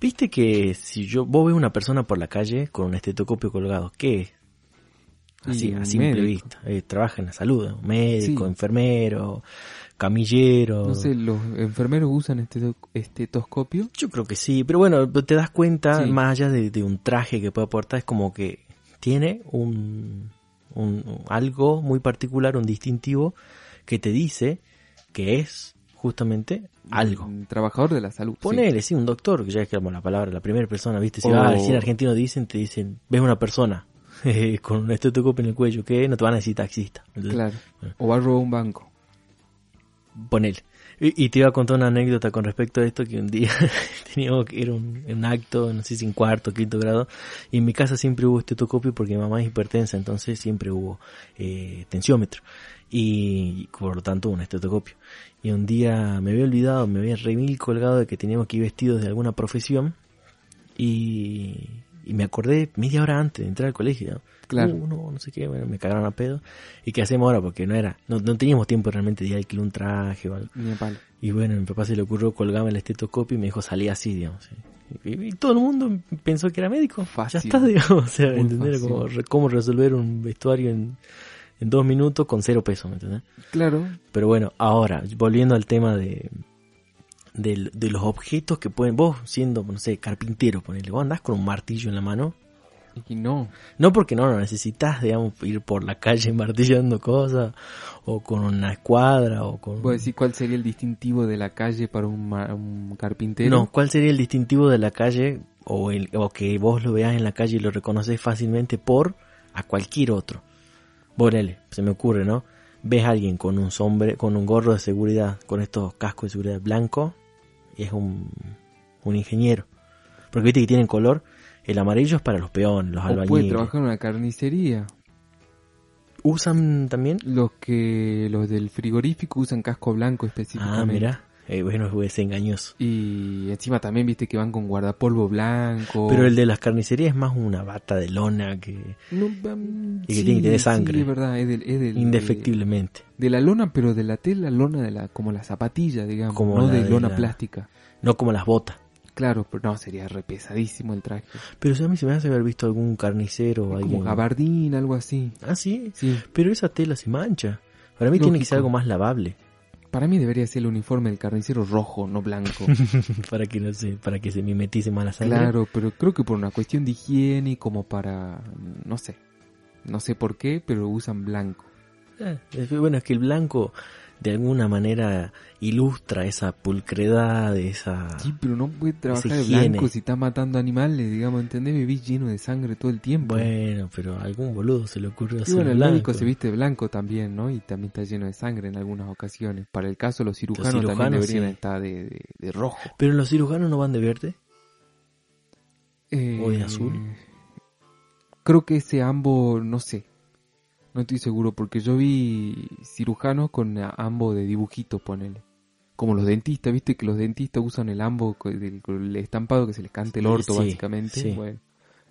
Viste que si yo vos ves una persona por la calle con un estetoscopio colgado, ¿qué es? Así, a simple vista. Eh, trabaja en la salud, médico, Sí. enfermero, camillero. No sé, los enfermeros usan este estetoscopio. Yo creo que sí, pero bueno, te das cuenta, Sí. más allá de, de un traje que puede aportar, es como que tiene un, un- algo muy particular, un distintivo, que te dice que es justamente algo. Un trabajador de la salud. sí. Ponele, sí, un doctor, que ya es como la palabra, la primera persona, ¿viste? Si O- vas al cine argentino dicen, te dicen, ves una persona con un estetoscopio en el cuello, que no te van a decir taxista. Entonces, Claro. Bueno. O va a robar un banco. Ponele. Y, te iba a contar una anécdota con respecto a esto, que un día teníamos que ir a un, acto, no sé si en cuarto, quinto grado, y en mi casa siempre hubo estetoscopio porque mi mamá es hipertensa, entonces siempre hubo eh, tensiómetro, y, por lo tanto un estetoscopio. Y un día me había olvidado, me había re mil colgado de que teníamos que ir vestidos de alguna profesión, y, y me acordé media hora antes de entrar al colegio. Claro. Uh, no, no sé qué, bueno, me cagaron a pedo. ¿Y qué hacemos ahora? Porque no era, no, no teníamos tiempo realmente de alquilar un traje o algo. Ni a palo. Y bueno, a mi papá se le ocurrió colgarme el estetoscopio y me dijo salí así, digamos. Y, y todo el mundo pensó que era médico. Fácil. Ya está, digamos. O sea, Muy entender fácil. cómo, cómo resolver un vestuario en, en dos minutos con cero pesos, ¿me entendés? Claro. Pero bueno, ahora, volviendo al tema de, de, los objetos que pueden, vos siendo, no sé, carpintero, ponele, vos andás con un martillo en la mano. Y no. No porque no lo necesitas, digamos, ir por la calle martillando cosas, o con una escuadra, o con... ¿Puedo decir cuál sería el distintivo de la calle para un, ma- un carpintero? No, ¿cuál sería el distintivo de la calle o, el, o que vos lo veas en la calle y lo reconoces fácilmente por a cualquier otro? Ponele, se me ocurre, ¿no? Ves a alguien con un sombre, con un gorro de seguridad, con estos cascos de seguridad blanco, y es un, un ingeniero. Porque viste que tienen color, el amarillo es para los peones, los O puede albañiles. trabajar en una carnicería. ¿Usan también? Los que los del frigorífico usan casco blanco específicamente. Ah, mira, eh, bueno, es engañoso. Y encima también viste que van con guardapolvo blanco. Pero el de las carnicerías es más una bata de lona que No, um, Y que tiene que tener sangre. Sí, es verdad, es del, es del- indefectiblemente. De, de la lona, pero de la tela, lona de la, como la zapatilla, digamos, Como no de de lona la- plástica. No como las botas. Claro, pero no, sería re pesadísimo el traje. Pero si a mí se me hace haber visto algún carnicero o alguien. Como gabardín, algo así. Ah, sí. Sí, Pero esa tela se mancha. Para mí tiene que ser algo más lavable. para mí debería ser el uniforme del carnicero rojo, no blanco. para que no sé, para que se mimetice más la sangre. claro, pero creo que por una cuestión de higiene y como para, no sé, no sé por qué, pero usan blanco. Eh, bueno, es que el blanco de alguna manera ilustra esa pulcredad, esa... Sí, pero no puede trabajar de blanco si está matando animales, digamos, ¿entendés? Vivís lleno de sangre todo el tiempo. Bueno, pero a algún boludo se le ocurrió Y hacer bueno, el blanco. médico se viste blanco también, ¿no? Y también está lleno de sangre en algunas ocasiones. Para el caso, los cirujanos, también cirujanos, deberían sí. estar de, de- de rojo. Pero los cirujanos no van de verde. Eh, ¿O de azul? Creo que ese ambo, no sé. No estoy seguro, porque yo vi cirujanos con ambo de dibujito, ponele. Como los dentistas, viste que los dentistas usan el ambo con el estampado que se les cante el orto, Sí, básicamente. sí. Bueno,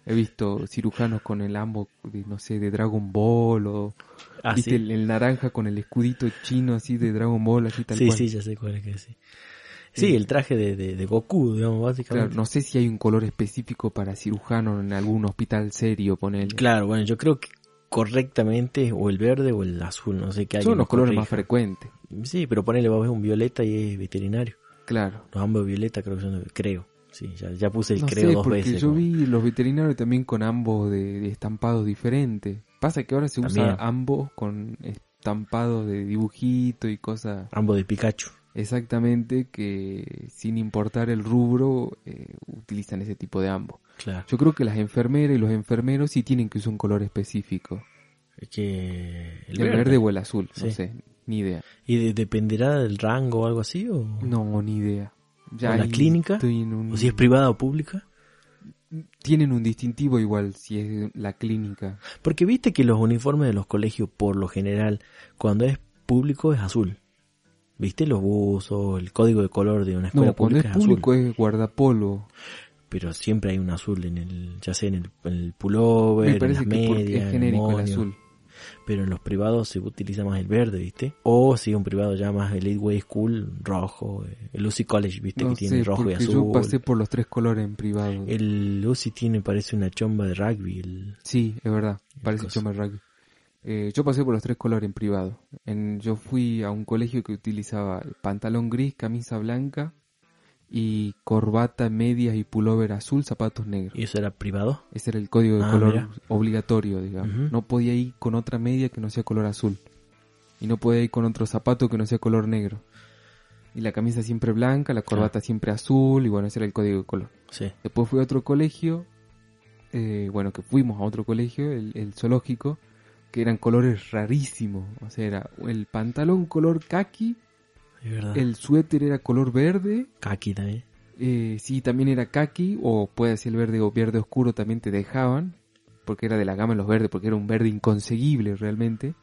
he visto cirujanos con el ambo, de, no sé, de Dragon Ball o Ah, ¿Viste sí. el, el naranja con el escudito chino así de Dragon Ball, así tal Sí, cual? sí, ya sé cuál es que sí. Sí, Sí. el traje de, de, de Goku, digamos, básicamente. Claro, no sé si hay un color específico para cirujano en algún hospital serio, ponele. Claro, bueno, yo creo que correctamente o el verde o el azul, no sé qué hay. Son los colores más frecuentes, Sí, pero ponele, va a ver un violeta y es veterinario. claro. Los ambos violeta creo que son, creo. Sí, ya, ya puse el no creo sé, dos porque veces. yo ¿no? vi los veterinarios también con ambos de, de estampados diferentes. Pasa que ahora se usa También. ambos con estampados de dibujito y cosas Ambos de Pikachu. Exactamente que sin importar el rubro eh, utilizan ese tipo de ambos. Claro. Yo creo que las enfermeras y los enfermeros sí tienen que usar un color específico. Es que El, verde. o el azul, no sé. ni idea. ¿Y de- dependerá del rango o algo así? ¿O, No, ni idea. ¿O la clínica? estoy en un- o si es privada o pública? Tienen un distintivo igual si es la clínica. Porque viste que los uniformes de los colegios, por lo general, cuando es público es azul. ¿Viste? Los buzos, el código de color de una escuela No, pública es público azul. es guardapolvo. Pero siempre hay un azul en el, ya sea en el, en el pullover, Me parece en las medias, es en genérico el moño. azul. Pero en los privados se utiliza más el verde, ¿viste? O si un privado ya más el Way School, rojo. eh, El UCI College, ¿viste? No que tiene rojo y azul. yo pasé por los tres colores en privado. El UCI tiene, parece una chomba de rugby. El... Sí, es verdad. Parece chomba de rugby. Eh, yo pasé por los tres colores en privado. En, yo fui a un colegio que utilizaba pantalón gris, camisa blanca y corbata, medias y pullover azul, zapatos negros. ¿Y eso era privado? Ese era el código de Ah, color mira. obligatorio, digamos. No podía ir con otra media que no sea color azul. Y no podía ir con otro zapato que no sea color negro. Y la camisa siempre blanca, la corbata siempre azul, y bueno, ese era el código de color. Sí. Después fui a otro colegio, eh, bueno, que fuimos a otro colegio, el, el zoológico, que eran colores rarísimos. O sea, era el pantalón color verdad. el suéter era color verde, Kaki también. eh, sí, también era kaki, o puede ser verde o verde oscuro, también te dejaban, porque era de la gama de los verdes, porque era un verde inconseguible realmente.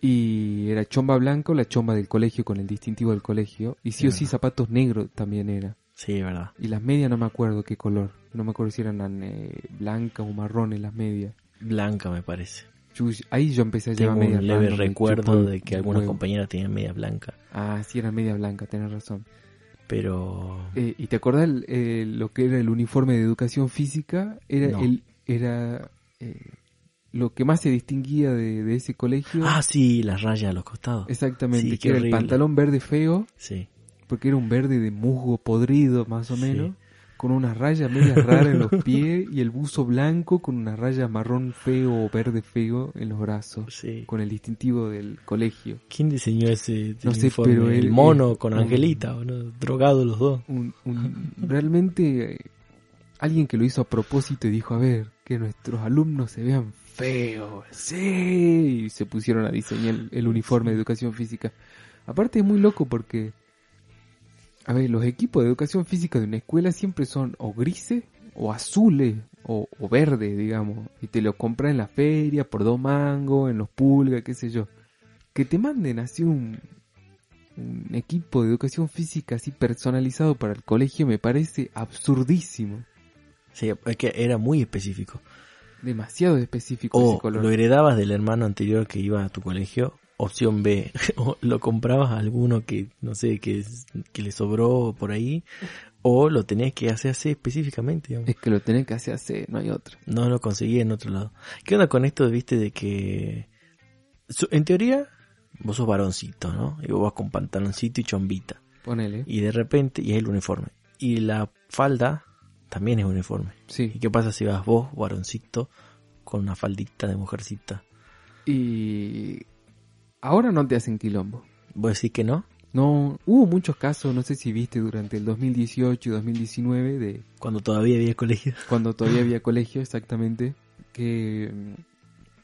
Y era chomba blanca o la chomba del colegio con el distintivo del colegio. Y sí o sí zapatos negros también era. Sí, verdad. Y las medias no me acuerdo qué color. No me acuerdo si eran eh, blancas o marrones las medias. Blanca me parece. Yo- ahí yo empecé a llevar Tengo medias un leve me recuerdo de que un algunas compañeras tenían media blanca. Ah, sí, era media blanca, tenés razón. Pero... Eh, ¿Y te acordás el- eh, lo que era el uniforme de educación física? Era No. el era eh, lo que más se distinguía de, de ese colegio. Ah, sí, las rayas a los costados. Exactamente, sí, que era el horrible. pantalón verde feo, Sí. porque era un verde de musgo podrido más o Sí. Con unas rayas medias raras en los pies y el buzo blanco con una raya marrón feo o verde feo en los brazos, Sí. con el distintivo del colegio. ¿Quién diseñó ese No sé, uniforme? pero el mono con un- Angelita, ¿o no? drogados los dos. Un, un- realmente eh, alguien que lo hizo a propósito y dijo, a ver, que nuestros alumnos se vean feos, sí, y se pusieron a diseñar el, el uniforme de educación física. Aparte es muy loco porque, a ver, los equipos de educación física de una escuela siempre son o grises o azules o, o verdes, digamos, y te los compras en la feria por dos mangos, en los pulgas, qué sé yo. Que te manden así un, un equipo de educación física así personalizado para el colegio me parece absurdísimo. Sí, es que era muy específico. Demasiado específico O ese color. lo heredabas del hermano anterior que iba a tu colegio. Opción B, o lo comprabas a alguno que, no sé, que, que le sobró por ahí. O lo tenías que hacer así específicamente, digamos. Es que lo tenés que hacer así, no hay otro. No lo conseguí en otro lado. ¿Qué onda con esto, viste, de que... En teoría, vos sos varoncito, ¿no? Y vos vas con pantaloncito y chombita. Ponele. Y de repente, y es el uniforme. Y la falda también es uniforme. ¿Y Sí. qué pasa si vas vos, varoncito, con una faldita de mujercita? Y ahora no te hacen quilombo. ¿Vos decís que no? No, hubo muchos casos, no sé si viste durante el 2018 y 2019 de Cuando todavía había colegio. cuando todavía había colegio exactamente, que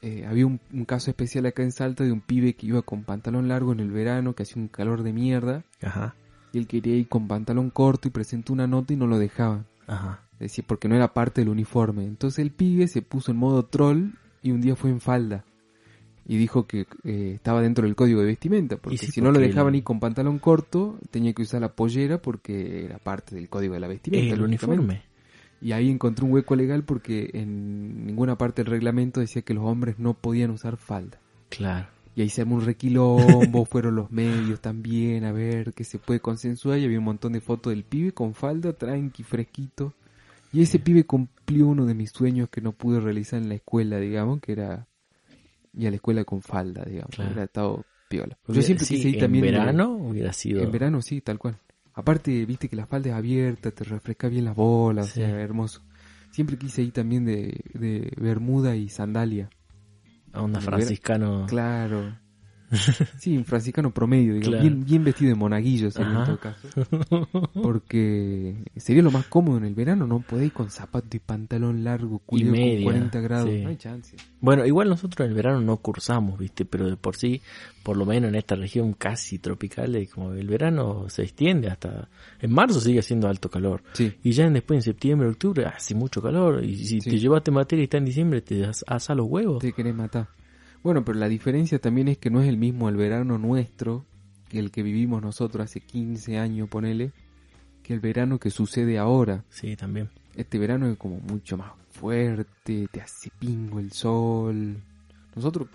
eh, había un, un caso especial acá en Salta de un pibe que iba con pantalón largo en el verano, que hacía un calor de mierda, Ajá, y él quería ir con pantalón corto y presentó una nota y no lo dejaban. ajá. Decía, porque no era parte del uniforme. Entonces el pibe se puso en modo troll y un día fue en falda. Y dijo que eh, estaba dentro del código de vestimenta, porque sí, si no lo dejaban ir con pantalón corto, tenía que usar la pollera porque era parte del código de la vestimenta. Es el uniforme. Y ahí encontró un hueco legal porque en ninguna parte del reglamento decía que los hombres no podían usar falda. Claro. Y ahí se armó un requilombo, fueron los medios también a ver qué se puede consensuar y había un montón de fotos del pibe con falda, tranqui, fresquito. Y ese pibe cumplió uno de mis sueños que no pude realizar en la escuela, digamos, que era ir a la escuela con falda, digamos. Claro. Era estado piola. Yo Hubiera- siempre sí, quise ir en también de- verano hubiera sido... en verano sí, tal cual. Aparte, viste que la falda es abierta, te refresca bien las bolas, Sí. o sea, hermoso. Siempre quise ir también de, de bermuda y sandalia. a onda en franciscano. Claro. Sí, un franciscano promedio, digamos, Claro. bien, bien vestido de monaguillo sería en todo caso. Porque sería lo más cómodo en el verano, no podéis con zapato y pantalón largo, culiao, con media, 40 grados, sí. no hay chance. Bueno, igual nosotros en el verano no cursamos, ¿viste? Pero de por sí, por lo menos en esta región casi tropical, como el verano se extiende hasta... En marzo sigue haciendo alto calor. Sí, Y ya en- después en septiembre, octubre, hace mucho calor. Y si Sí. te llevaste materia y está en diciembre, te as- asa los huevos. te querés matar. Bueno, pero la diferencia también es que no es el mismo el verano nuestro que el que vivimos nosotros hace 15 años, ponele, que el verano que sucede ahora. Sí, también. Este verano es como mucho más fuerte, te hace pingo el sol. Nosotros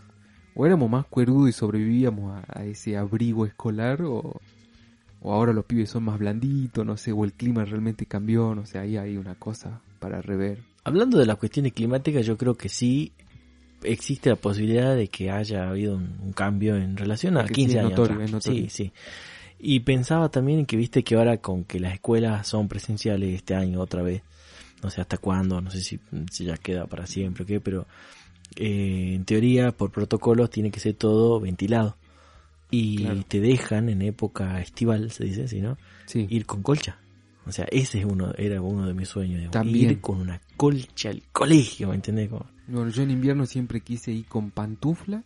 o éramos más cuerudos y sobrevivíamos a, a ese abrigo escolar o, o ahora los pibes son más blanditos, no sé, o el clima realmente cambió, no sé, ahí hay una cosa para rever. Hablando de las cuestiones climáticas, yo creo que sí existe la posibilidad de que haya habido un, un cambio en relación a Que sí, 15 es años. notorio, atrás. Sí, sí. Y pensaba también en que viste que ahora con que las escuelas son presenciales este año otra vez, no sé hasta cuándo, no sé si, si ya queda para siempre o qué, pero eh, en teoría por protocolos tiene que ser todo ventilado. Y Claro. te dejan en época estival, se dice así, ¿no? Sí, ir con colcha. O sea, ese es uno, era uno de mis sueños, digamos, También. ir con una colcha al colegio, ¿me entendés? Como- bueno, yo en invierno siempre quise ir con pantufla,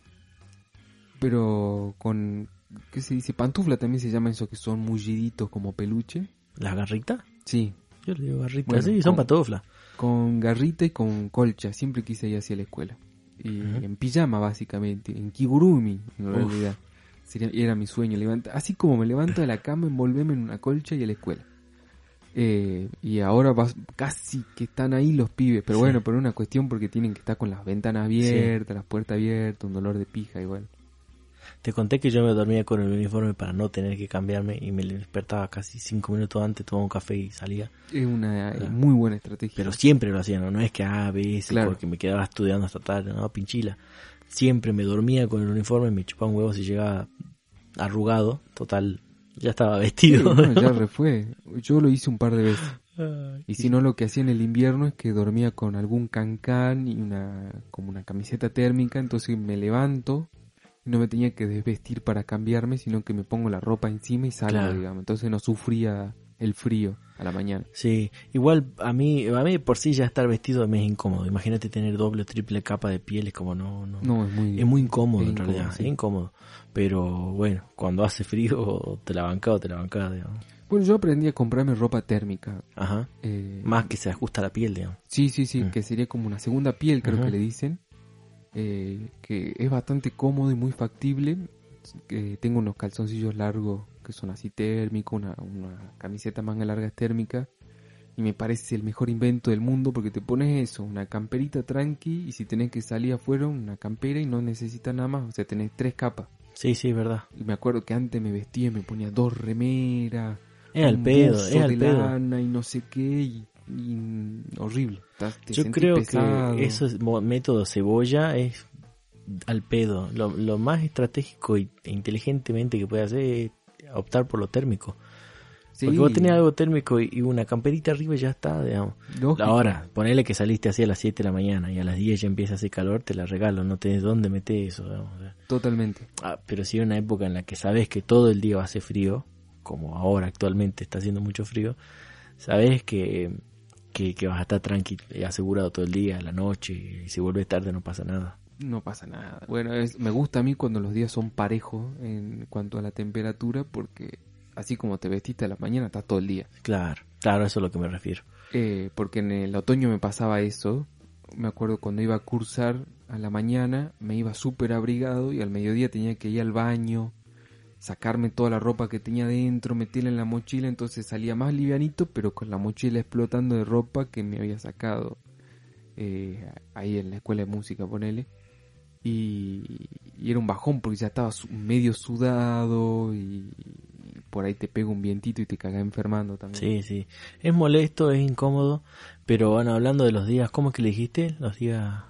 pero con, ¿qué se dice? Pantufla también se llama eso que son mulliditos como peluche. ¿Las garritas? Sí, Yo le digo garritas, Bueno, sí, son con- patoflas. con garrita y con colcha. Siempre quise ir hacia la escuela. Y en pijama, básicamente. En kigurumi, en realidad. Sería, era mi sueño. Levanta, así como me levanto de la cama, envolverme en una colcha y a la escuela. Eh, y ahora vas, casi que están ahí los pibes. Pero Sí. bueno, por una cuestión porque tienen que estar con las ventanas abiertas, las puertas abiertas, un dolor de pija igual. Te conté que yo me dormía con el uniforme para no tener que cambiarme y me despertaba casi cinco minutos antes, tomaba un café y salía. Es una Claro. muy buena estrategia. Pero siempre lo hacía, ¿no? No es que a veces Claro. porque me quedaba estudiando hasta tarde, no, pinchila. Siempre me dormía con el uniforme, me chupaba un huevo si llegaba arrugado, total, ya estaba Sí, vestido. no, ya refue. Yo lo hice un par de veces. Y si no, lo que hacía en el invierno es que dormía con algún cancán y una como una camiseta térmica, entonces me levanto y no me tenía que desvestir para cambiarme, sino que me pongo la ropa encima y salgo, Claro. digamos. Entonces no sufría el frío a la mañana. Sí, igual a mí, a mí por sí ya estar vestido me es incómodo. Imagínate tener doble o triple capa de piel, es como no, no. No, es muy... es muy incómodo es en incómodo, realidad, sí. es incómodo. Pero bueno, cuando hace frío, te la bancás o te la bancás, digamos. Bueno, yo aprendí a comprarme ropa térmica. Ajá. eh, Más que se ajusta a la piel, digamos. Sí, sí, sí, Mm. que sería como una segunda piel, creo Ajá. que le dicen. eh, que es bastante cómodo y muy factible. Que tengo unos calzoncillos largos que son así térmicos, una, una camiseta manga larga térmica. Y me parece el mejor invento del mundo porque te pones eso, una camperita tranqui y si tenés que salir afuera, una campera y no necesitas nada más. O sea, tenés tres capas. Sí, sí, verdad. Y me acuerdo que antes me vestía y me ponía dos remeras. Al un pedo, al de pedo. lana y no sé qué. Y, y horrible. Te Yo creo pesado. que ese método cebolla es al pedo. Lo, lo más estratégico e inteligentemente que puede hacer es optar por lo térmico. Sí, Porque vos tenés algo térmico y, y una camperita arriba y ya está, digamos. lógico. Ahora, ponele que saliste así a las 7 de la mañana y a las 10 ya empieza a hacer calor, te la regalo, no tenés dónde meter eso. digamos. Totalmente. Ah, pero si hay una época en la que sabes que todo el día va a hacer frío, como ahora actualmente está haciendo mucho frío, sabes que, que, que vas a estar tranqui, eh, asegurado todo el día, la noche, y si vuelves tarde no pasa nada. No pasa nada. Bueno, es, me gusta a mí cuando los días son parejos en cuanto a la temperatura porque así como te vestiste a la mañana, estás todo el día. Claro, claro, eso es a lo que me refiero. Eh, porque en el otoño me pasaba eso. Me acuerdo cuando iba a cursar a la mañana, me iba súper abrigado y al mediodía tenía que ir al baño, sacarme toda la ropa que tenía dentro, meterla en la mochila, entonces salía más livianito, pero con la mochila explotando de ropa que me había sacado eh, ahí en la escuela de música, ponele. Y, y era un bajón porque ya estaba medio sudado y, y por ahí te pega un vientito y te caga enfermando también. Sí, sí. Es molesto, es incómodo, pero bueno, hablando de los días, ¿cómo es que le dijiste? Los días...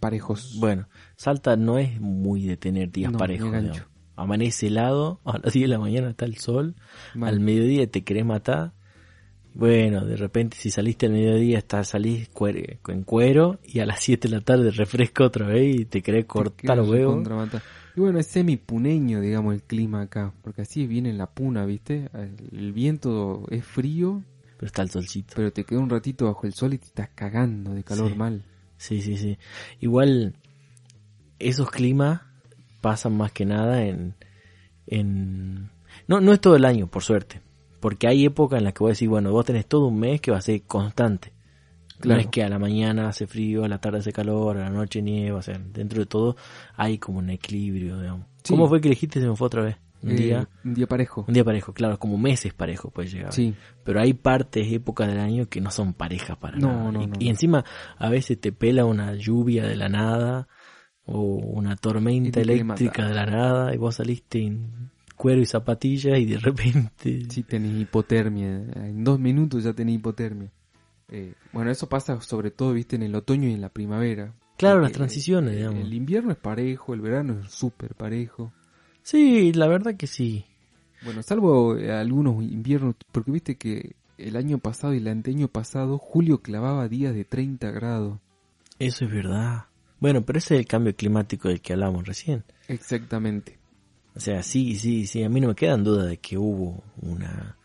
Parejos. Bueno, Salta no es muy de tener días No, parejos. Amanece helado, a las 10 de la mañana está el sol, Mal. al mediodía te querés matar. Bueno, de repente si saliste al mediodía estás, salís cuere- en cuero y a las 7 de la tarde refresca otra vez y te querés cortar los huevos. Y bueno, es semi-puneño, digamos, el clima acá, porque así viene en la puna, ¿viste? El, el viento es frío, Pero está el solcito. pero te queda un ratito bajo el sol y te estás cagando de calor Sí. mal. Sí, sí, sí. Igual, esos climas pasan más que nada en... en... No, no es todo el año, por suerte. Porque hay épocas en las que vos decís, bueno, vos tenés todo un mes que va a ser constante. Claro. No es que a la mañana hace frío, a la tarde hace calor, a la noche nieva, o sea, dentro de todo hay como un equilibrio, digamos. Sí. ¿Cómo fue que elegiste se me fue otra vez? Un Eh, día, Un día parejo. un día parejo, claro, como meses parejo puede llegar. Sí, Pero hay partes, épocas del año que no son parejas para No, nada. no, y, no. y encima a veces te pela una lluvia de la nada o una tormenta eléctrica de la nada y vos saliste en cuero y zapatillas y de repente... sí tenés hipotermia. En dos minutos ya tenés hipotermia. Eh, bueno, eso pasa sobre todo, viste, en el otoño y en la primavera. Claro, las transiciones, eh, digamos. El invierno es parejo, el verano es súper parejo. Sí, la verdad que sí. Bueno, salvo eh, algunos inviernos, porque viste que el año pasado y el anteaño pasado, julio clavaba días de 30 grados. Eso es verdad. Bueno, pero ese es el cambio climático del que hablamos recién. Exactamente. O sea, sí, sí, sí, a mí no me quedan dudas de que hubo una...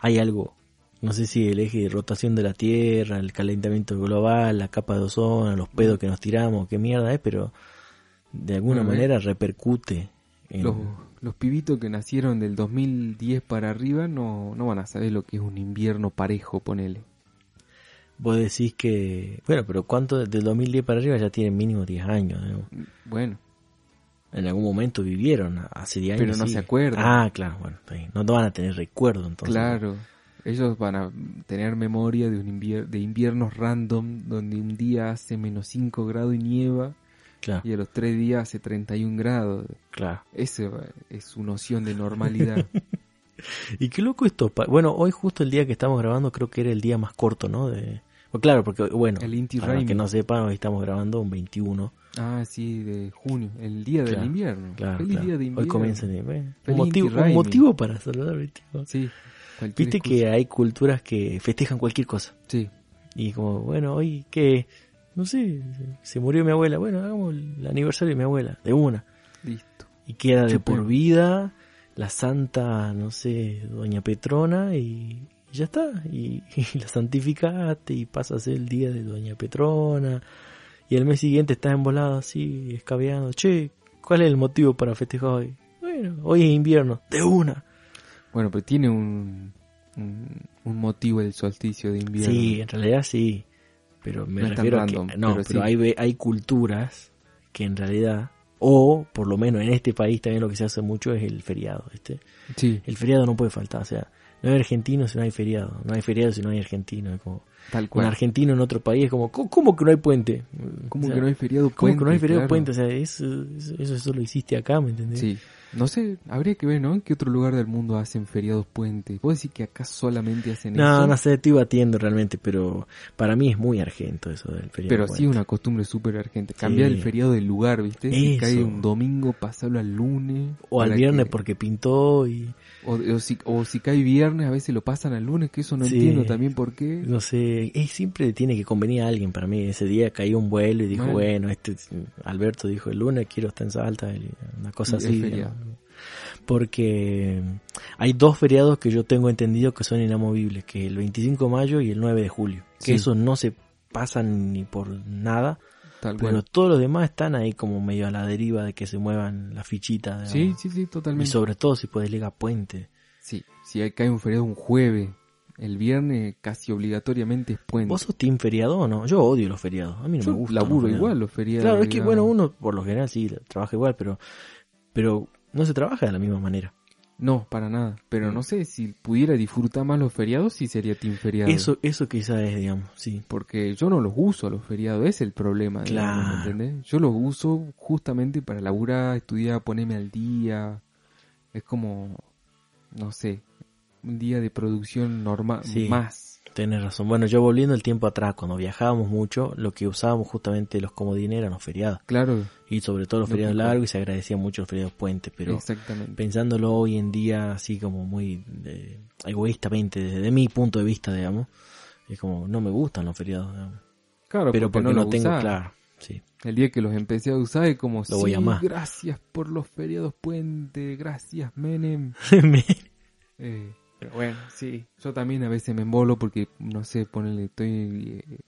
Hay algo, no sé si el eje de rotación de la Tierra, el calentamiento global, la capa de ozono, los pedos que nos tiramos, qué mierda es, pero de alguna Bueno, manera repercute en... Los, los pibitos que nacieron del 2010 para arriba no, no van a saber lo que es un invierno parejo, ponele. Vos decís que... Bueno, pero ¿cuánto del 2010 para arriba ya tienen mínimo 10 años? Bueno, En algún momento vivieron, hace 10 años. Pero no sí. se acuerdan. Ah, claro, bueno, no van a tener recuerdo entonces. claro. Ellos van a tener memoria de, un invier- de inviernos random donde un día hace menos 5 grados y nieva Claro, y a los 3 días hace 31 grados. claro. Esa es su noción de normalidad. Y qué loco esto. Bueno, hoy justo el día que estamos grabando creo que era el día más corto, ¿no? De... Pues claro, porque bueno, El Inti para los que no sepan, hoy estamos grabando un 21. Ah, sí, de junio, el día del invierno. Claro, Feliz claro. día de invierno. Hoy comienza el bueno, un, motivo, un para saludar, ¿viste? Sí. Viste excusa. que hay culturas que festejan cualquier cosa. Sí, Y como, bueno, hoy que, no sé, se murió mi abuela. Bueno, hagamos el aniversario de mi abuela, de una. listo. Y queda de por vida la santa, no sé, doña Petrona y, y ya está. Y, y la santificaste y pasa a ser el día de doña Petrona. Y el mes siguiente estás embolado así, escabeando. Che, ¿cuál es el motivo para festejar hoy? Bueno, hoy es invierno, de una. Bueno, pero tiene un, un, un motivo el solsticio de invierno. Sí, en realidad sí. Pero me No refiero a random, que... No, pero pero, sí. hay, hay culturas que en realidad... O, por lo menos en este país también lo que se hace mucho es el feriado, ¿viste? Sí, El feriado no puede faltar, o sea, no hay argentino si no hay feriado, no hay feriado si no hay argentino, como tal un cual. argentino en otro país es como ¿cómo, que no hay puente? ¿Cómo O sea, que no hay feriado ¿Cómo puente? que no hay feriado Claro. puente? O sea, eso, eso, solo existe acá, ¿me entendés? Sí. No sé, habría que ver, ¿no? ¿En qué otro lugar del mundo hacen feriados puentes? ¿Puedo decir que acá solamente hacen No, eso? no sé, estoy batiendo realmente, pero para mí es muy argento eso del feriado. Pero sí puente. una costumbre súper argente. Cambiar Sí. el feriado del lugar, ¿viste? Si cae un domingo, pasarlo al lunes. O al viernes que- porque pintó y O, o si, o si cae viernes, a veces lo pasan al lunes, que eso no Sí. entiendo también por qué. no sé, es, siempre tiene que convenir a alguien para mí. Ese día cayó un vuelo y dijo, bueno, este Alberto dijo, el lunes quiero estar en Salta, una cosa así. Porque hay dos feriados que yo tengo entendido que son inamovibles, que el 25 de mayo y el 9 de julio. Que Sí. esos no se pasan ni por nada, Tal pero cual. todos los demás están ahí como medio a la deriva de que se muevan las fichitas. Sí, sí, sí, Y totalmente. sobre todo si puedes ligar puente. Sí, si hay- cae un feriado un jueves, el viernes casi obligatoriamente es puente. ¿Vos sos team feriado o no? Yo odio los feriados. A mí no Yo me gusta. laburo igual los feriados. Claro, es que bueno, uno por lo general sí trabaja igual, pero pero no se trabaja de la misma manera. No, para nada. Pero Mm. no sé, si pudiera disfrutar más los feriados, sí sería team feriado. Eso eso quizás es, digamos, sí. Porque yo no los uso los feriados, es el problema. digamos, Claro. ¿entendés? Yo los uso justamente para laburar, estudiar, ponerme al día. Es como, no sé, un día de producción normal, Sí. más. Tienes razón. Bueno, yo volviendo el tiempo atrás, cuando viajábamos mucho, lo que usábamos justamente los comodines eran los feriados. Claro, Y sobre todo los Lo feriados largos y se agradecían mucho los feriados puentes, pero exactamente. pensándolo hoy en día así como muy eh, egoístamente, desde mi punto de vista, digamos, es como no me gustan los feriados, digamos. Claro, pero porque, no no, tengo, claro, Sí. El día que los empecé a usar es como, Lo voy a amar". gracias por los feriados puente, gracias Menem. Me- Eh, pero bueno, sí, yo también a veces me embolo porque, no sé, ponele, estoy eh,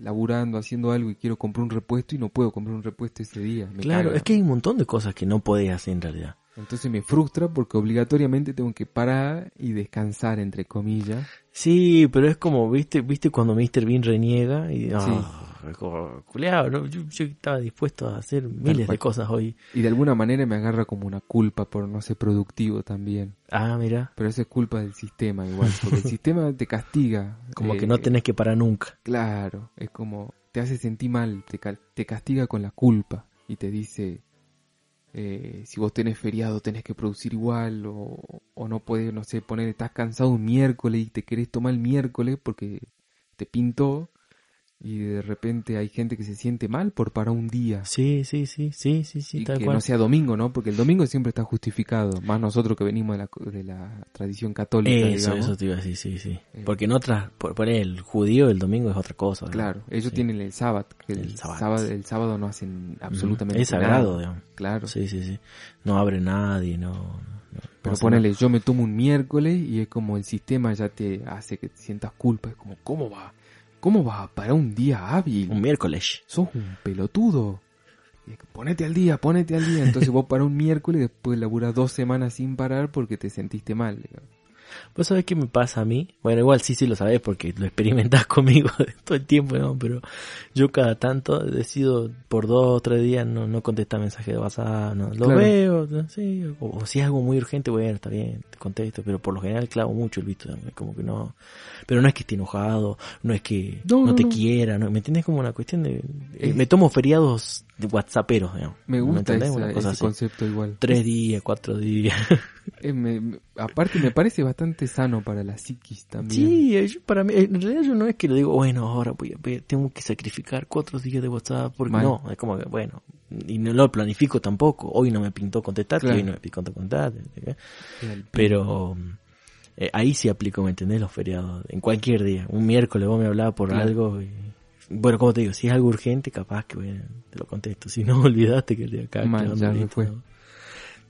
laburando, haciendo algo y quiero comprar un repuesto y no puedo comprar un repuesto ese día. me claro, caga. es que hay un montón de cosas que no podés hacer en realidad. Entonces me frustra porque obligatoriamente tengo que parar y descansar, entre comillas. Sí, pero es como, viste, viste cuando Mr. Bean reniega y ah, como, culeado, ¿no? yo, yo estaba dispuesto a hacer miles de cosas hoy. Y de alguna manera me agarra como una culpa por no ser productivo también. Ah, mira, Pero eso es culpa del sistema igual, porque el sistema te castiga. como eh, que no tenés que parar nunca. Claro, es como te hace sentir mal, te, te castiga con la culpa y te dice, eh, si vos tenés feriado tenés que producir igual o, o no puedes, no sé, poner, estás cansado un miércoles y te querés tomar el miércoles porque te pintó y de repente hay gente que se siente mal por parar un día. Sí, sí, sí, sí, sí, sí, y tal que cual. no sea domingo, ¿no? Porque el domingo siempre está justificado, más nosotros que venimos de la, de la tradición católica, Eso, digamos. eso te iba a decir, sí, sí. Eh. Porque en otras, por, por el judío el domingo es otra cosa. Claro, ellos Sí. tienen el sábado, que el, El sábado. el sábado no hacen absolutamente Es sagrado, nada. digamos. Claro. Sí, sí, sí. No abre nadie, no. no- no Pero ponele, yo me tomo un miércoles y es como el sistema ya te hace que te sientas culpa. Es como, ¿cómo va? ¿Cómo va para un día hábil? Un miércoles. Sos un pelotudo. Ponete al día, ponete al día. Entonces vos para un miércoles y después laburas dos semanas sin parar porque te sentiste mal. digamos. ¿Vos sabés qué me pasa a mí? Bueno, igual sí, sí lo sabés porque lo experimentás conmigo todo el tiempo, ¿no? Pero yo cada tanto decido por dos o tres días no, no contestar mensajes de WhatsApp, no. Lo Claro. veo, ¿no? sí. O, o si es algo muy urgente, bueno, está bien, te contesto. Pero por lo general clavo mucho el visto, como que no. Pero no es que esté enojado, no es que No, te quiera, ¿no? ¿Me entiendes? Como una cuestión de... eh, me tomo feriados WhatsApperos, digamos. Me gusta entendés? esa- ese así. concepto igual. Tres días, cuatro días. Eh, me- me- aparte me parece bastante sano para la psiquis también. Sí, eh, yo- para mí, en realidad yo no es que le digo, bueno, ahora voy ver, tengo que sacrificar cuatro días de WhatsApp, porque no, es como que, bueno, y no lo planifico tampoco, hoy no me pintó contestarte, Claro. hoy no me pintó contestarte, ¿eh? El- pero eh, ahí sí aplico, ¿me entendés? Los feriados, en cualquier día, un miércoles vos me hablabas por Claro. algo, y, bueno, como te digo, si es algo urgente, capaz que bueno, te lo contesto, si no, olvidaste que el de acá, quedando ya me fue. ¿no?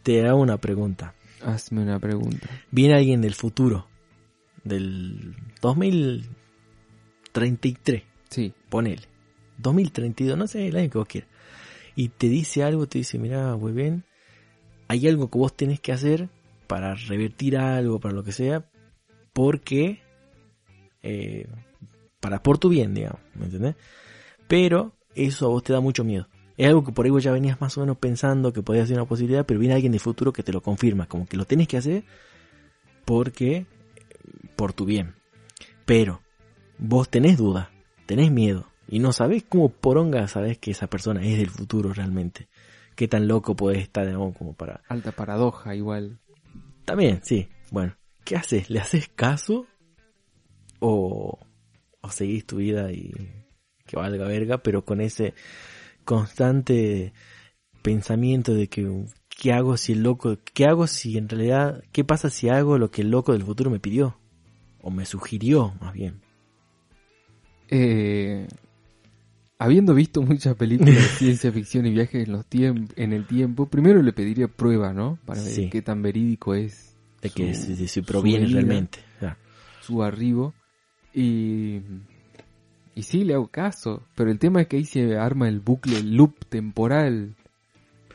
Te hago una pregunta. Hazme una pregunta. Viene alguien del futuro, del 2033, Sí, ponele, 2032, no sé, el año que vos quieras, y te dice algo, te dice, mira, muy bien, hay algo que vos tenés que hacer para revertir algo, para lo que sea, porque, eh, para por tu bien, digamos, ¿me entendés? Pero eso a vos te da mucho miedo. Es algo que por ahí vos ya venías más o menos pensando que podía ser una posibilidad, pero viene alguien del futuro que te lo confirma, como que lo tenés que hacer porque por tu bien. Pero vos tenés duda, tenés miedo y no sabés cómo poronga sabés que esa persona es del futuro realmente. Qué tan loco podés estar digamos, como para alta paradoja igual. también, sí. Bueno, ¿qué haces? ¿Le haces caso o o seguís tu vida y que valga verga, pero con ese constante pensamiento de que ¿qué hago si el loco, qué hago si en realidad, qué pasa si hago lo que el loco del futuro me pidió? O me sugirió, más bien. Eh, habiendo visto muchas películas de ciencia ficción y viajes en, los en el tiempo, primero le pediría prueba, ¿no? Para ver Sí. qué tan verídico es De que Su- si, si su proviene realmente. Su arribo. Y, y sí, le hago caso. Pero el tema es que ahí se arma el bucle, el loop temporal.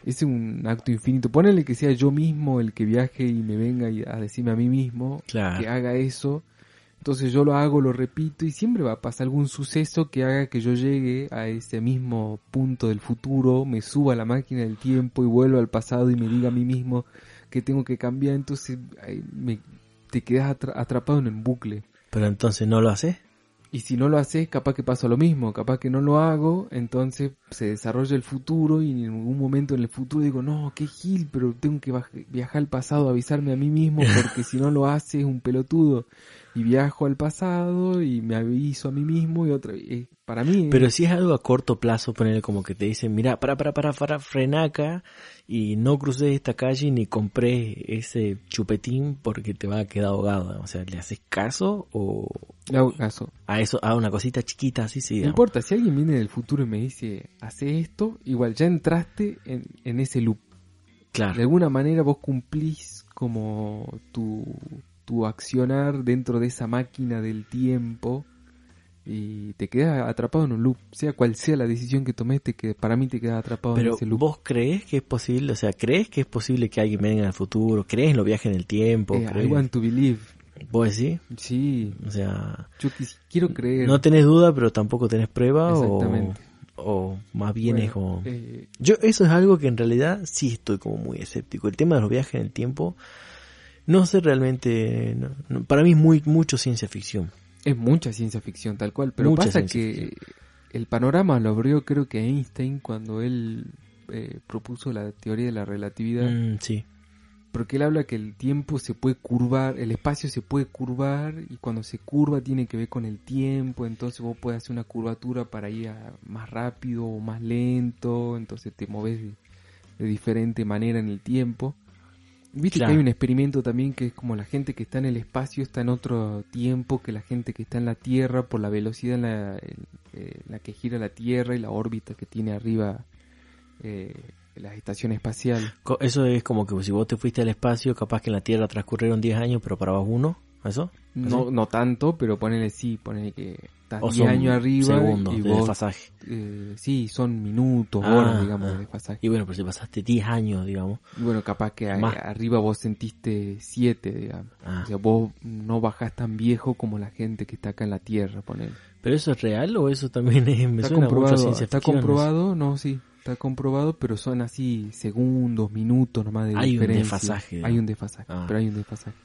Es un acto infinito. Ponele que sea yo mismo el que viaje y me venga y- a decirme a mí mismo Claro. que haga eso. Entonces yo lo hago, lo repito y siempre va a pasar algún suceso que haga que yo llegue a ese mismo punto del futuro, me suba a la máquina del tiempo y vuelva al pasado y me diga a mí mismo que tengo que cambiar. Entonces me, te quedas atra- atrapado en el bucle. Pero entonces no lo haces. Y si no lo haces, capaz que pasa lo mismo, capaz que no lo hago, entonces se desarrolla el futuro y en algún momento en el futuro digo, no, qué gil, pero tengo que viajar al pasado, avisarme a mí mismo, porque si no lo hace es un pelotudo. Y viajo al pasado y me aviso a mí mismo y otra vez. Para mí. Pero si es algo a corto plazo, ponerle como que te dicen, mira, para, para, para, para, frenaca y no cruces esta calle ni compré ese chupetín porque te va a quedar ahogado. O sea, ¿le haces caso o...? Le hago caso. A eso, a una cosita chiquita, así sí. No importa, si alguien viene del futuro y me dice, hace esto, igual ya entraste en, en ese loop. Claro. De alguna manera vos cumplís como tu, tu accionar dentro de esa máquina del tiempo y te quedas atrapado en un loop, sea cual sea la decisión que tomaste, que para mí te quedas atrapado Pero en ese loop. vos crees que es posible, o sea, crees que es posible que alguien venga en el futuro, crees en los viajes en el tiempo, Eh, I want to believe. vos decís, Sí, o sea, yo quiero creer. no tenés duda pero tampoco tenés prueba o, Exactamente. o más bien Bueno, es como... eh, Yo eso es algo que en realidad sí estoy como muy escéptico. El tema de los viajes en el tiempo, no sé realmente, no- no- para mí es muy mucho ciencia ficción. es mucha ciencia ficción tal cual, pero Mucha pasa que ficción. el panorama lo abrió creo que Einstein cuando él eh, propuso la teoría de la relatividad. Mm, sí, Porque él habla que el tiempo se puede curvar, el espacio se puede curvar y cuando se curva tiene que ver con el tiempo, entonces vos puedes hacer una curvatura para ir a- más rápido o más lento, entonces te moves de, de diferente manera en el tiempo. Viste Claro. que hay un experimento también que es como la gente que está en el espacio está en otro tiempo que la gente que está en la Tierra por la velocidad en la, en, eh, la que gira la Tierra y la órbita que tiene arriba eh, la estación espacial. Eso es como que si vos te fuiste al espacio, capaz que en la Tierra transcurrieron 10 años, pero para vos uno, ¿eso? No, no tanto, pero ponele sí, ponele que estás O 10 son años arriba segundos y de vos, desfasaje. eh, sí, son minutos, Ah, horas, digamos, ah. de desfasaje. Y bueno, pero si pasaste 10 años, digamos. Y bueno, capaz que a- Más. arriba vos sentiste 7, digamos. Ah. O sea, vos no bajás tan viejo como la gente que está acá en la Tierra, ponele. ¿Pero eso es real o eso también es, me Está suena mucho a comprobado, ciencia está ficción, comprobado, no, sí, está comprobado, pero son así segundos, minutos nomás de Hay un diferencia. desfasaje, Hay digamos. un desfasaje, Ah. pero hay un desfasaje.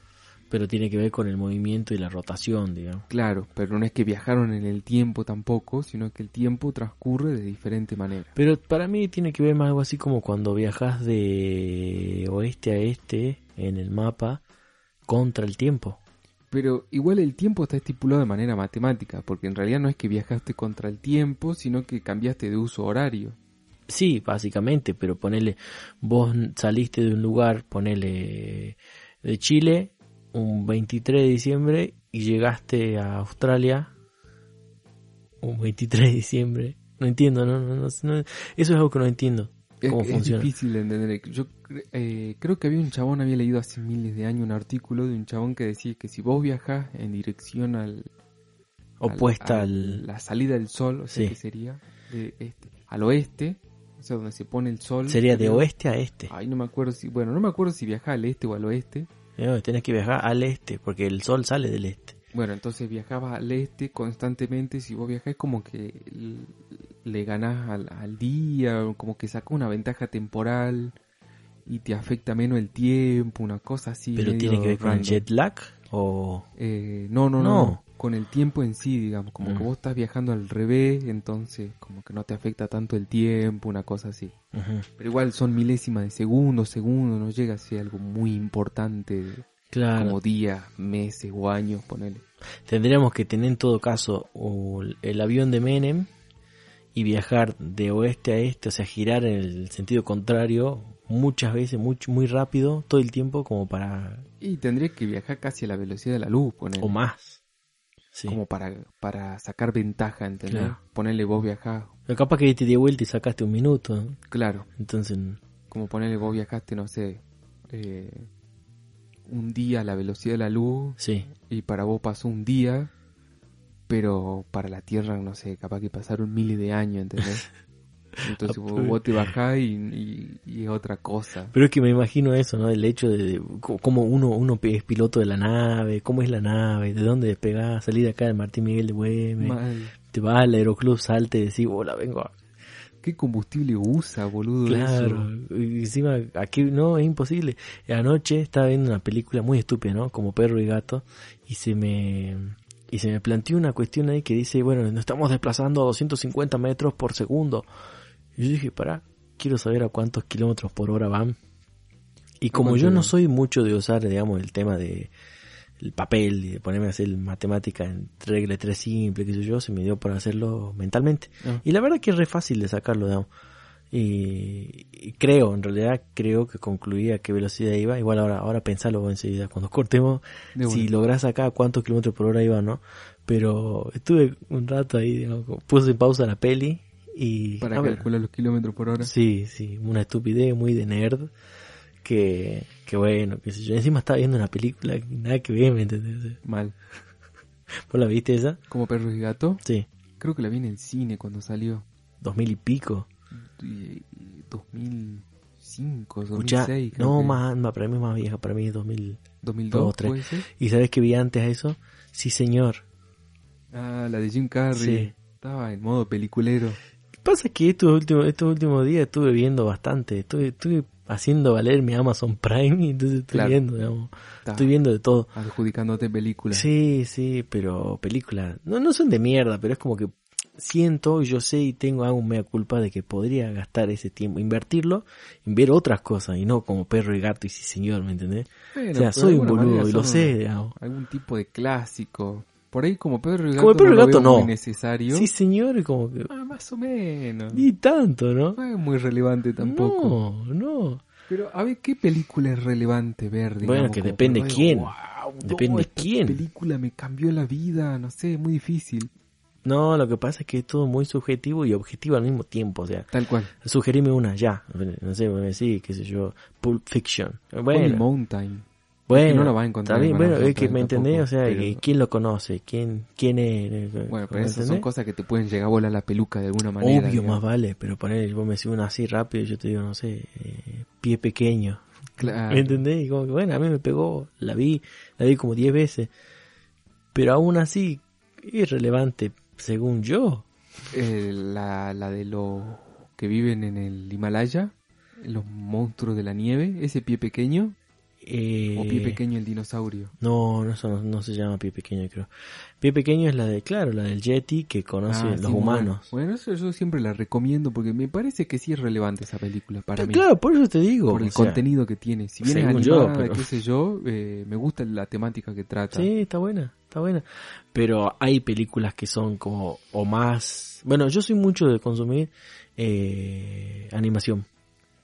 Pero tiene que ver con el movimiento y la rotación, digamos. Claro, pero no es que viajaron en el tiempo tampoco, sino que el tiempo transcurre de diferente manera. Pero para mí tiene que ver más algo así como cuando viajas de oeste a este en el mapa contra el tiempo. Pero igual el tiempo está estipulado de manera matemática, porque en realidad no es que viajaste contra el tiempo, sino que cambiaste de uso horario. Sí, básicamente, pero ponele, vos saliste de un lugar, ponele de Chile, un 23 de diciembre y llegaste a Australia un 23 de diciembre. No entiendo, no, no, no, no- eso es algo que no entiendo. Es, ¿Cómo es funciona? difícil de entender. Yo eh, creo que había un chabón, había leído hace miles de años un artículo de un chabón que decía que si vos viajás en dirección al, Opuesta al- la salida del sol, o sea Sí. que sería de este, al oeste, o sea donde se pone el sol. Sería de oeste a este. Ay, no me acuerdo si, bueno, no me acuerdo si viajaba al este o al oeste. No, tenés que viajar al este, porque el sol sale del este. Bueno, entonces viajabas al este constantemente. Si vos viajás, como que le ganás al, al día, como que sacás una ventaja temporal y te afecta menos el tiempo, una cosa así. Pero tiene que ver con random. jet lag o... Eh, no, no, no, No. Con el tiempo en sí, digamos. Como que vos estás viajando al revés, entonces como que no te afecta tanto el tiempo, una cosa así. Pero igual son milésimas de segundo, segundo, no llega a ser algo muy importante, Claro. como días, meses o años, ponele. Tendríamos que tener en todo caso el avión de Menem y viajar de oeste a este, o sea, girar en el sentido contrario muchas veces, muy, muy rápido, todo el tiempo, como para... Y tendría que viajar casi a la velocidad de la luz, ponele. o más. Sí. Como para, para sacar ventaja, ¿entendés? Claro. Ponerle vos viajás, Pero capaz que te dio vuelta y sacaste un minuto, claro, entonces... como ponerle vos viajaste, no sé, eh, un día a la velocidad de la luz Sí, y para vos pasó un día, pero para la Tierra, no sé, capaz que pasaron miles de años, ¿entendés? Entonces vos, vos te bajás y, y- y es otra cosa. pero es que me imagino eso, ¿no? El hecho de, de cómo uno, uno es piloto de la nave, cómo es la nave, de dónde despegás, salís de acá del Martín Miguel de Güemes, te vas al aeroclub, salte y decís, hola, vengo a ¿Qué combustible usa, boludo? Claro, eso? y encima aquí no, es imposible. Anoche estaba viendo una película muy estúpida, ¿no? Como perro y gato, y se me y se me planteó una cuestión ahí que dice, bueno, nos estamos desplazando a 250 metros por segundo. Y yo dije, pará, quiero saber a cuántos kilómetros por hora van. Y como yo no soy mucho de usar, digamos, el tema de, el papel y de ponerme a hacer matemática en regla 3 simple, qué sé yo, se me dio por hacerlo mentalmente. Ah. Y la verdad que es re fácil de sacarlo, digamos. Y, y creo, en realidad creo que concluí a qué velocidad iba. Igual ahora, ahora pensalo enseguida, cuando cortemos, si lográs sacar cuántos kilómetros por hora iba, ¿no? Pero estuve un rato ahí, digamos, puse en pausa la peli y... Para calcular los kilómetros por hora. Sí, sí, una estupidez muy de nerd. Que, que bueno, que sé yo. Encima estaba viendo una película que nada que ver, ¿me entendés? Mal. ¿Vos la viste esa? Como perro y gato. Sí, Creo que la vi en el cine cuando salió. dos mil y pico. Y- y 2005, Escucha, 2006. creo no, que. más, más, para mí es más vieja, para mí es 2000. 2002, dos, tres. puede ser. ¿Y sabes qué vi antes a eso? Sí, señor. Ah, la de Jim Carrey. Sí. Estaba en modo peliculero. Pasa es que estos últimos, estos últimos días estuve viendo bastante. Estuve, estuve haciendo valer mi Amazon Prime y entonces estoy Claro. viendo, digamos. Está Estoy viendo de todo. adjudicándote películas. Sí, sí, pero películas, no, no son de mierda, pero es como que siento, yo sé y tengo hago mea culpa de que podría gastar ese tiempo, invertirlo en ver otras cosas y no como perro y gato y sí señor, ¿me entendés? Bueno, o sea, soy un boludo y lo sé, digamos. Algún tipo de clásico. Por ahí como gato, Como el no lo gato, muy no. necesario. Sí señor, como que... Ah, más o menos. Ni tanto, ¿no? No es muy relevante tampoco. No, no. Pero a ver, ¿qué película es relevante ver? Bueno, digamos, que como depende quién. Wow, no, Depende esta quién. película me cambió la vida, no sé, muy difícil. No, lo que pasa es que es todo muy subjetivo y objetivo al mismo tiempo, o sea, Tal cual. sugerime una ya, no sé, me decís, qué sé yo, Pulp Fiction. Holy Bueno, Mountain. Bueno, no la va a encontrar en bueno, es que me entendés, o sea, pero- ¿quién lo conoce? ¿Quién, quién es? Bueno, pero ¿Me esas son cosas que te pueden llegar a volar la peluca de alguna manera. Obvio, digamos. más vale, pero poner, vos me decís una así rápido y yo te digo, no sé, eh, pie pequeño. Claro. ¿Me entendés? Y como que, bueno, a mí me pegó, la vi, la vi como 10 veces. Pero aún así, es relevante, según yo. Eh, la, la de los que viven en el Himalaya, los monstruos de la nieve, ese pie pequeño, Eh, o pie pequeño el dinosaurio. No, no, eso no, no se llama pie pequeño, creo. Pie pequeño es la de, claro, la del Yeti que conoce Ah, los sí, humanos. Bueno. Eso yo siempre la recomiendo porque me parece que sí es relevante esa película para Pero mí. claro, por eso te digo. por el sea, contenido que tiene. Si bien es yo, animada, pero- qué sé yo, eh, me gusta la temática que trata. Sí, está buena, está buena. Pero hay películas que son como, o más... Bueno, yo soy mucho de consumir eh, animación.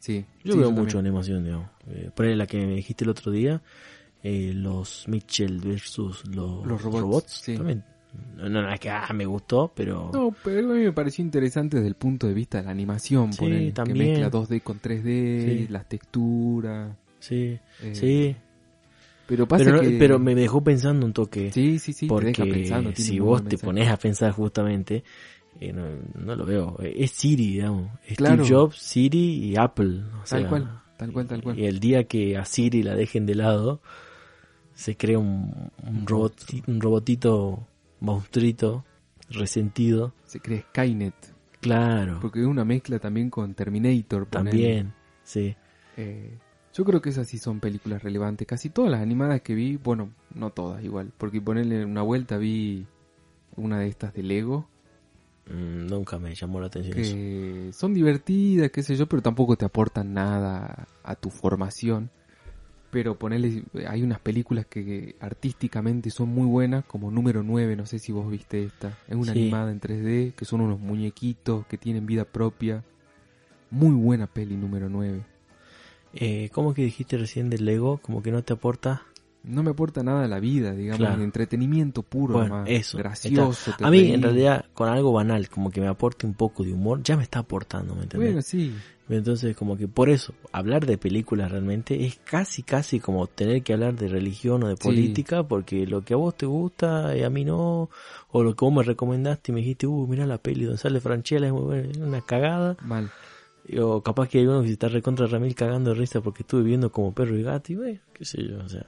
Sí, Yo sí, veo mucho animación, digamos. Eh, por ahí la que me dijiste el otro día, eh, los Mitchell versus los, Los robots, sí. También. No, no, no es que ah, me gustó, pero... No, pero a mí me pareció interesante desde el punto de vista de la animación, Sí, ponele, también. que mezcla 2D con 3D, Sí. las texturas. Sí, eh, sí. Pero pasa Pero, que... pero me dejó pensando un toque. Sí, sí, sí, porque pensando. si vos te mensaje. pones a pensar justamente, eh, no, no lo veo. Eh, Es Siri, digamos. Claro. Steve Jobs, Siri y Apple. o Tal sea, cual, tal cual, tal cual. Y el día que a Siri la dejen de lado, se crea un, un, roboti- un robotito monstruito, resentido. Se cree Skynet, Claro, porque es una mezcla también con Terminator. también, sí. Eh, yo creo que esas sí son películas relevantes. Casi todas las animadas que vi, bueno, no todas igual, porque ponerle una vuelta vi una de estas de Lego, nunca me llamó la atención eso. son divertidas, qué sé yo, pero tampoco te aportan nada a tu formación. Pero ponerle, hay unas películas que artísticamente son muy buenas, como número 9, no sé si vos viste esta. Es una Sí. animada en 3D, que son unos muñequitos que tienen vida propia. Muy buena peli número 9. Eh, ¿Cómo que dijiste recién del Lego? Como que no te aporta. No me aporta nada a la vida, digamos, Claro. entretenimiento puro, Bueno, más eso, gracioso. A mí, en realidad, con algo banal, como que me aporte un poco de humor, ya me está aportando, ¿me entendés? Bueno, sí, Entonces, como que por eso, hablar de películas realmente es casi, casi como tener que hablar de religión o de Sí. política, porque lo que a vos te gusta y a mí no, o lo que vos me recomendaste y me dijiste, uh, mira la peli donde sale Franchella, es muy buena, es una cagada, mal. o capaz que hay uno que se está recontra Ramil cagando de risa porque estuve viendo como perro y gato, y bueno, qué sé yo, o sea.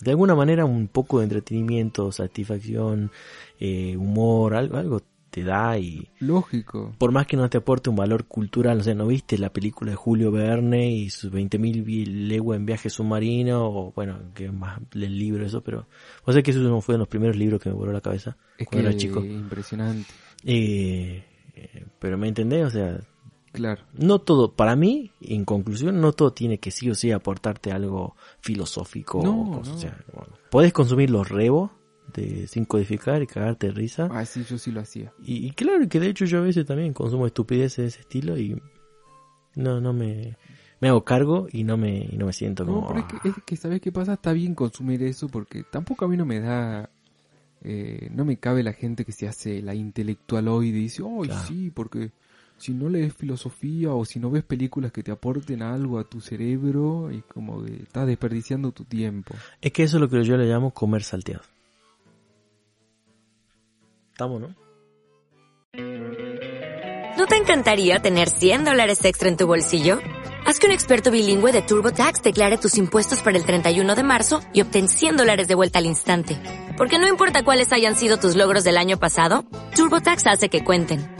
De alguna manera un poco de entretenimiento, satisfacción, eh, humor, algo, algo te da y Lógico. por más que no te aporte un valor cultural, o sea, no viste la película de Julio Verne y sus 20.000 vi- leguas en viaje submarino, o bueno, que más el libro eso, pero o sea que eso no fue de los primeros libros que me voló la cabeza Es que cuando era chico. impresionante. Eh, eh, pero me entendés, o sea, Claro. No todo, para mí, en conclusión, no todo tiene que sí o sí aportarte algo filosófico. No, o cosas, no. o sea, bueno, puedes consumir los rebos de sin codificar y cagarte de risa. Ah, sí, yo sí lo hacía. Y, y claro que de hecho yo a veces también consumo estupideces de ese estilo y no, no me, me hago cargo y no me, y no me siento como... No, pero es que, es que ¿sabes qué pasa? Está bien consumir eso porque tampoco a mí no me da... eh, no me cabe la gente que se hace la intelectual hoy y dice, Claro. sí, porque si no lees filosofía o si no ves películas que te aporten algo a tu cerebro y como que estás desperdiciando tu tiempo. Es que eso es lo que yo le llamo comer salteado. Estamos, ¿no? ¿No te encantaría tener 100 dólares extra en tu bolsillo? Haz que un experto bilingüe de TurboTax declare tus impuestos para el 31 de marzo y obtén 100 dólares de vuelta al instante. Porque no importa cuáles hayan sido tus logros del año pasado, TurboTax hace que cuenten.